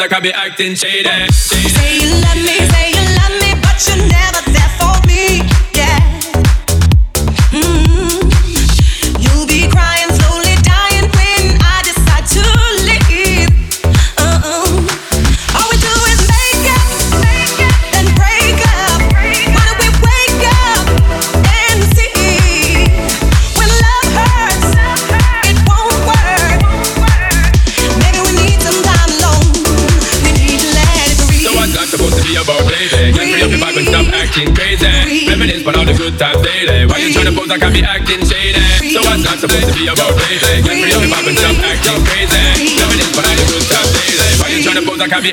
that could be acting shady.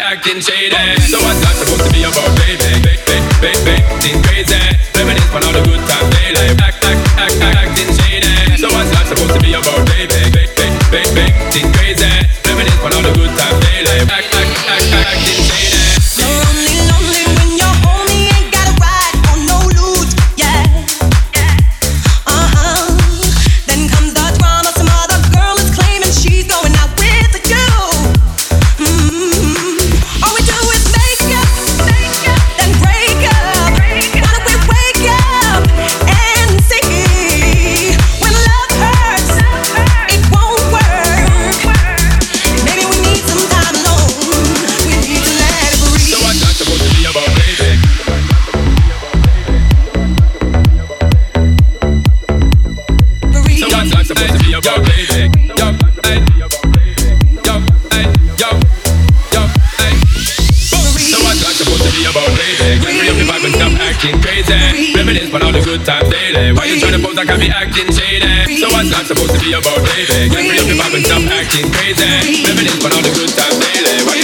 acting shady. So what's that supposed to be about, baby? Baby, baby, acting crazy. Reminisce on all the good times daily. Act, act, act, act, acting shady. So what's that supposed to be about, baby? Baby, baby, acting crazy. I got be acting shady. So what's not supposed to be about, baby? Get free of your vibe and stop acting crazy. Living for all the good times daily.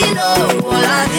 Jack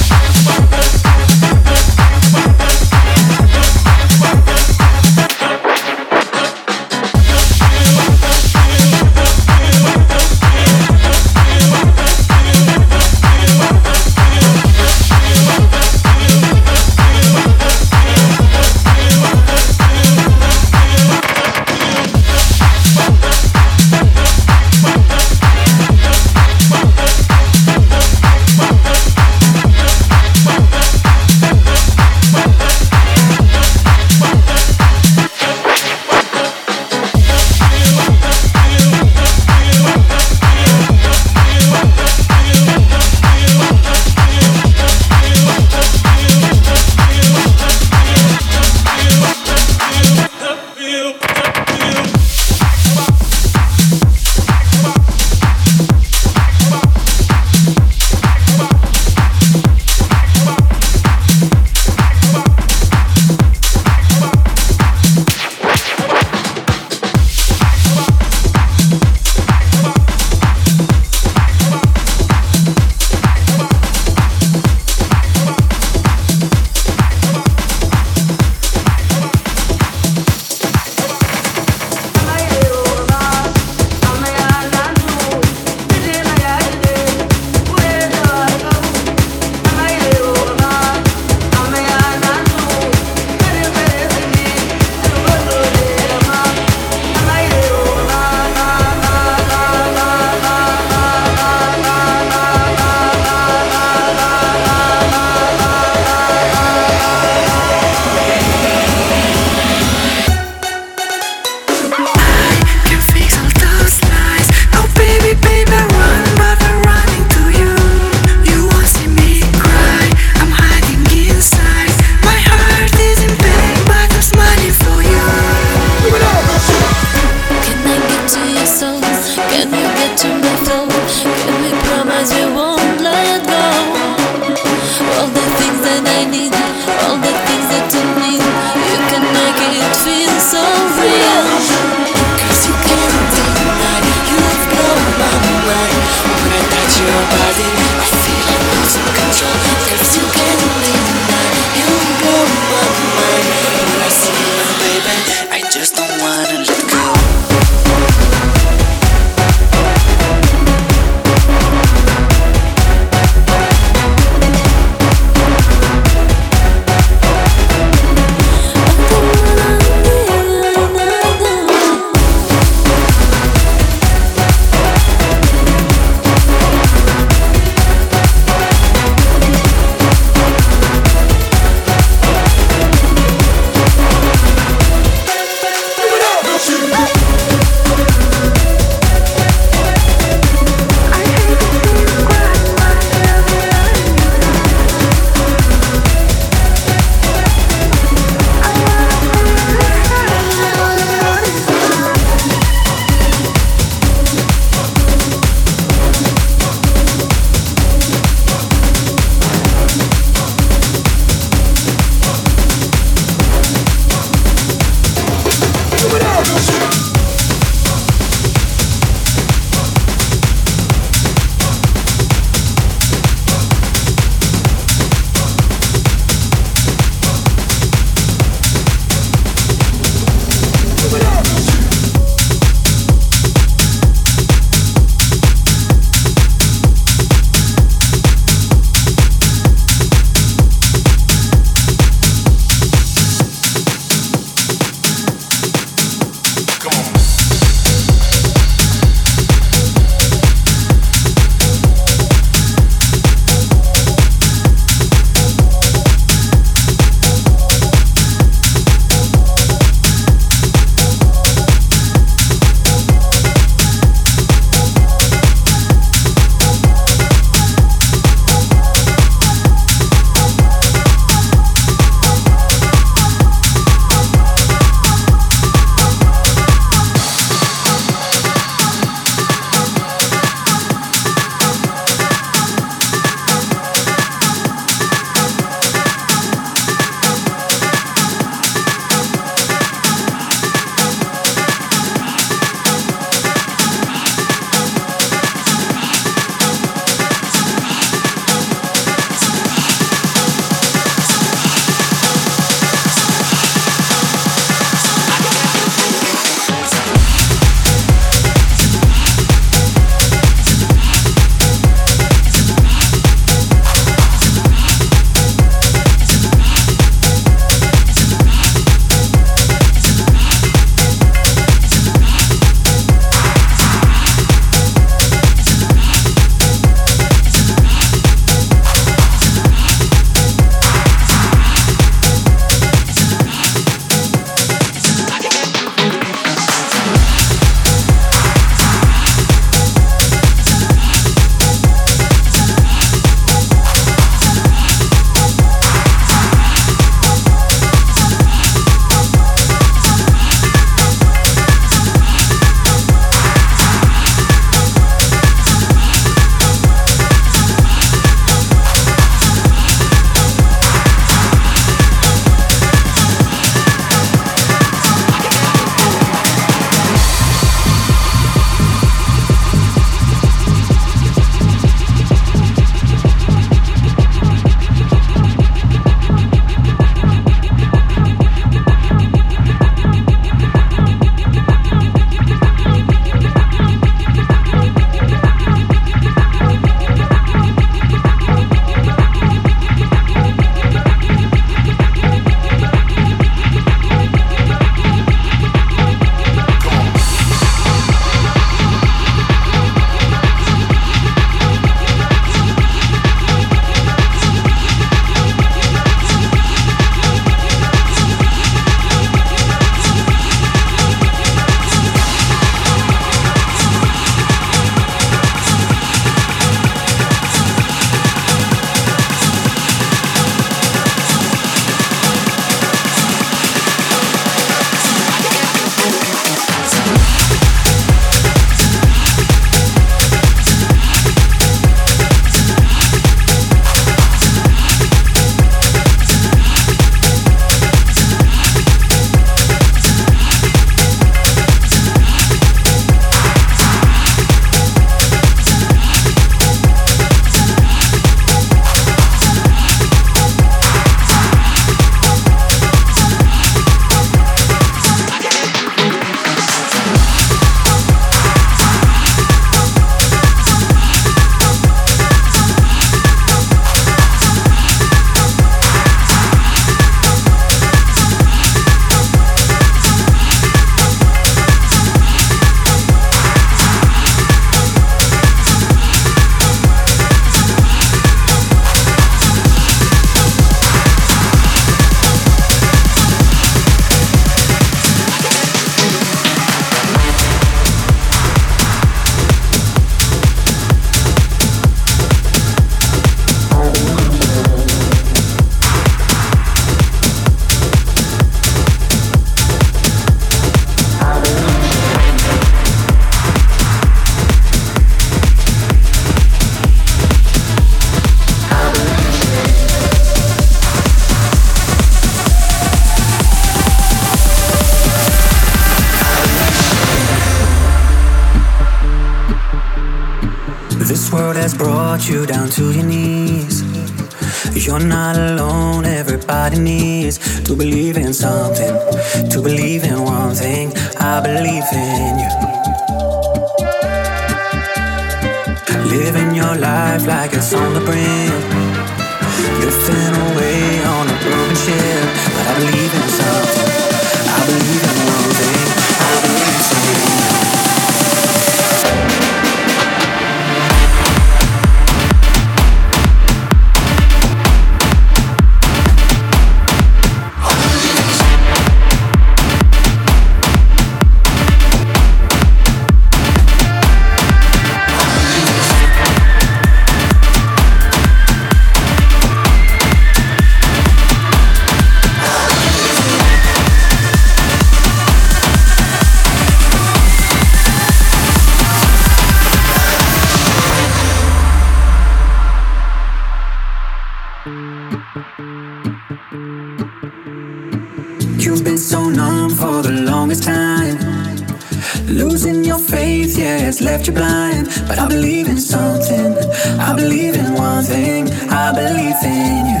But I believe in something. I believe in one thing. I believe in you.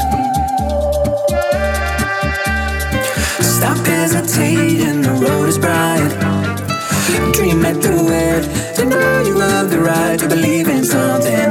Stop hesitating. The road is bright. Dream it through, it. To know you love the right to believe in something.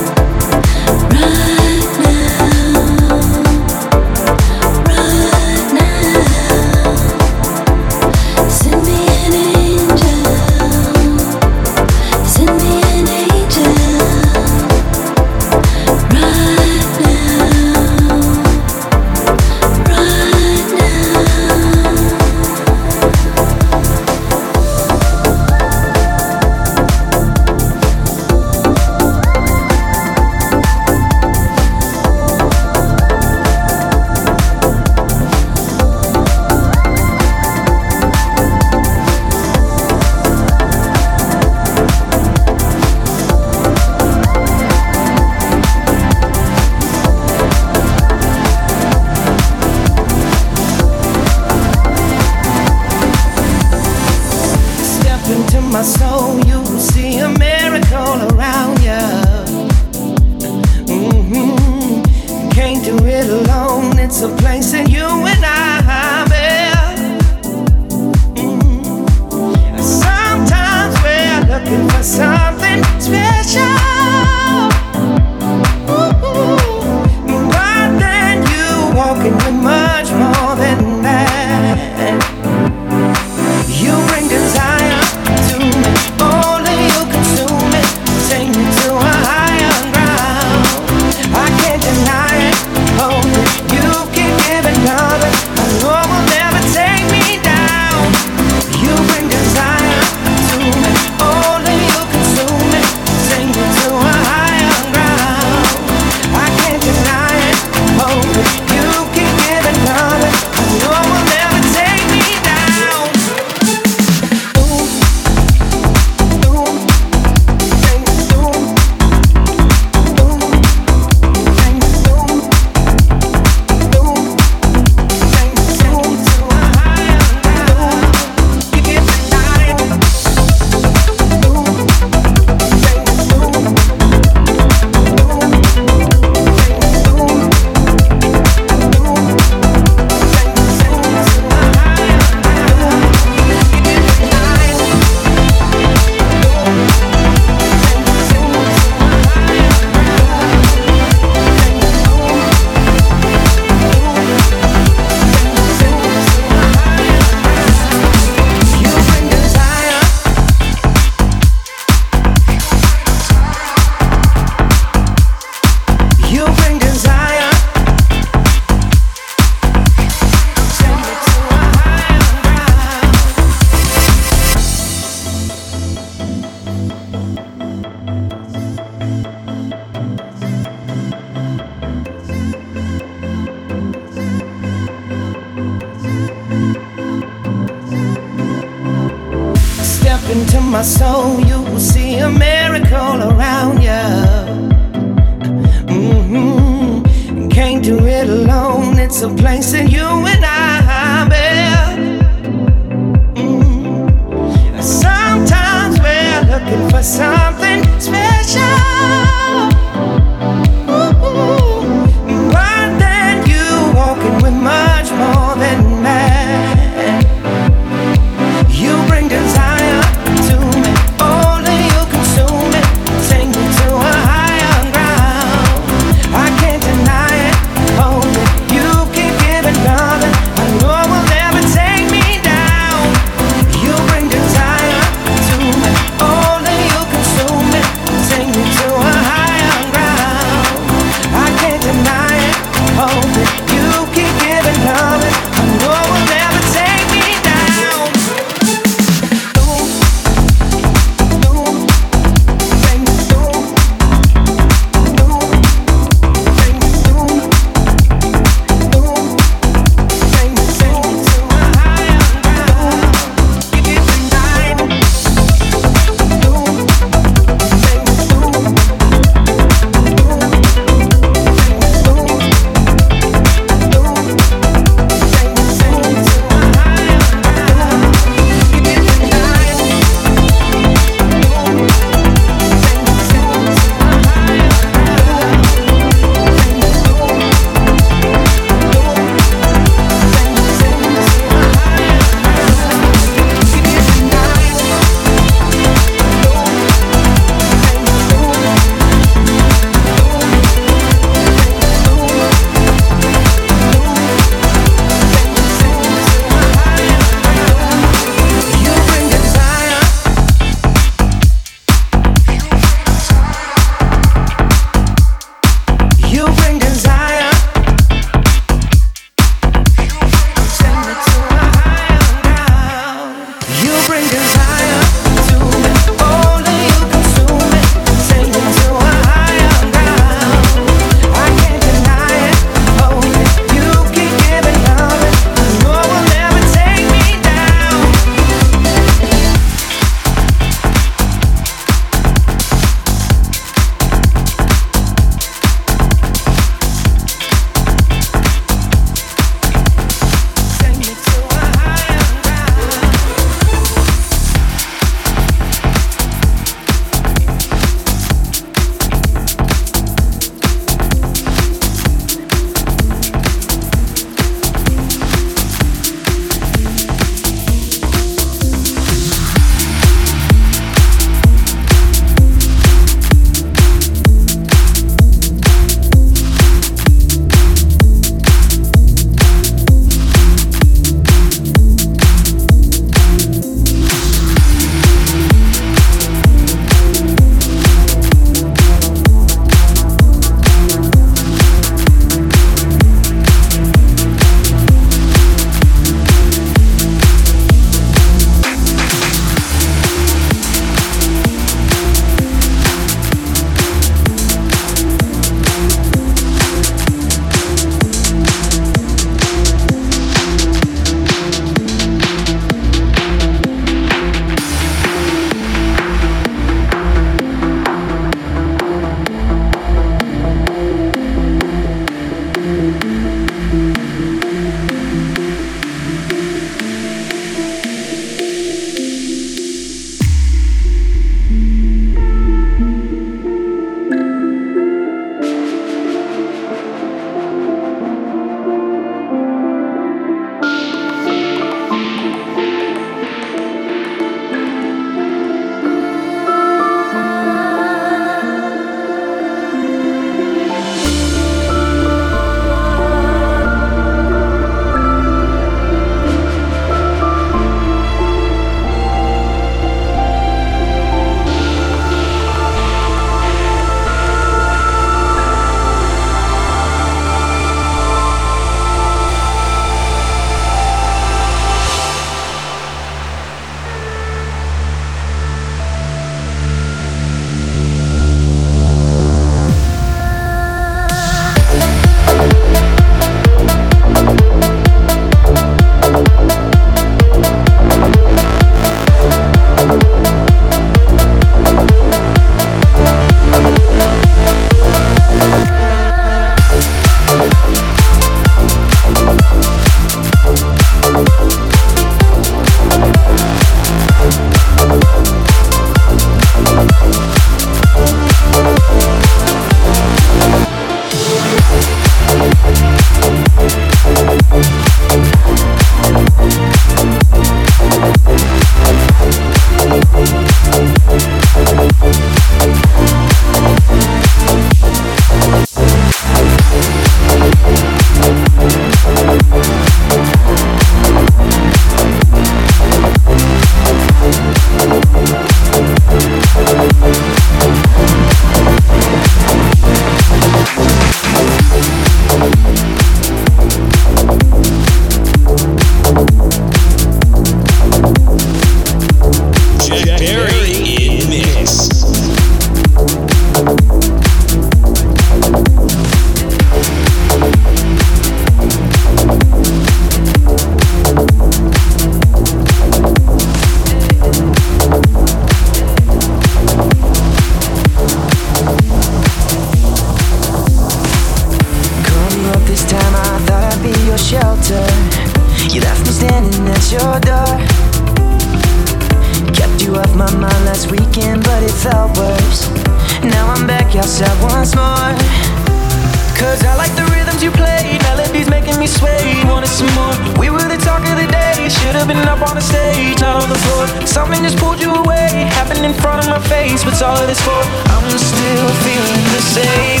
All this for? I'm still feeling the same.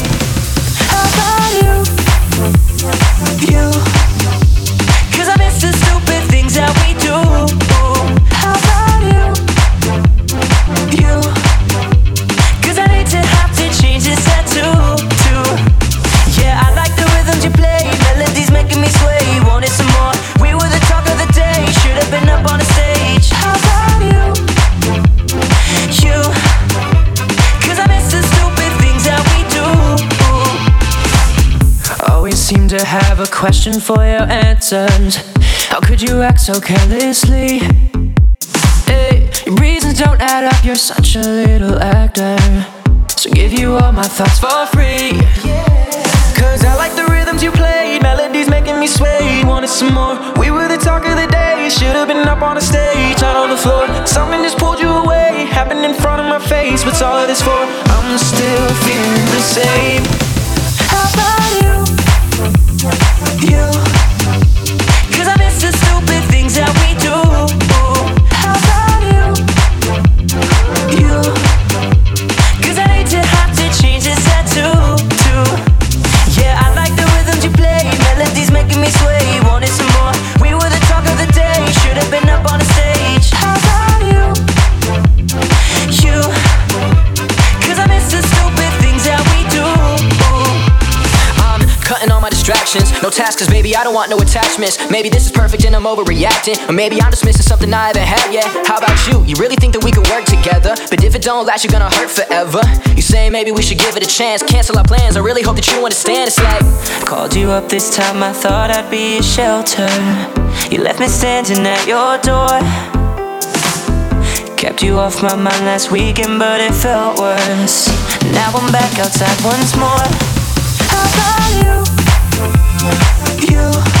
Question for your answers. How could you act so carelessly? Hey, your reasons don't add up, you're such a little actor. So give you all my thoughts for free. Cause I like the rhythms you played, melodies making me sway. Wanted some more. We were the talk of the day, should've been up on the stage, not on the floor. Something just pulled you away, happened in front of my face. What's all of this for? I'm still feeling the same. You. No tasks, cause baby, I don't want no attachments. Maybe this is perfect and I'm overreacting. Or maybe I'm just missing something I haven't had yet. How about you? You really think that we could work together? But if it don't last, you're gonna hurt forever. You say maybe we should give it a chance. Cancel our plans. I really hope that you understand. It's like, called you up this time, I thought I'd be a shelter. You left me standing at your door. Kept you off my mind last weekend, but it felt worse. Now I'm back outside once more. How about you? You.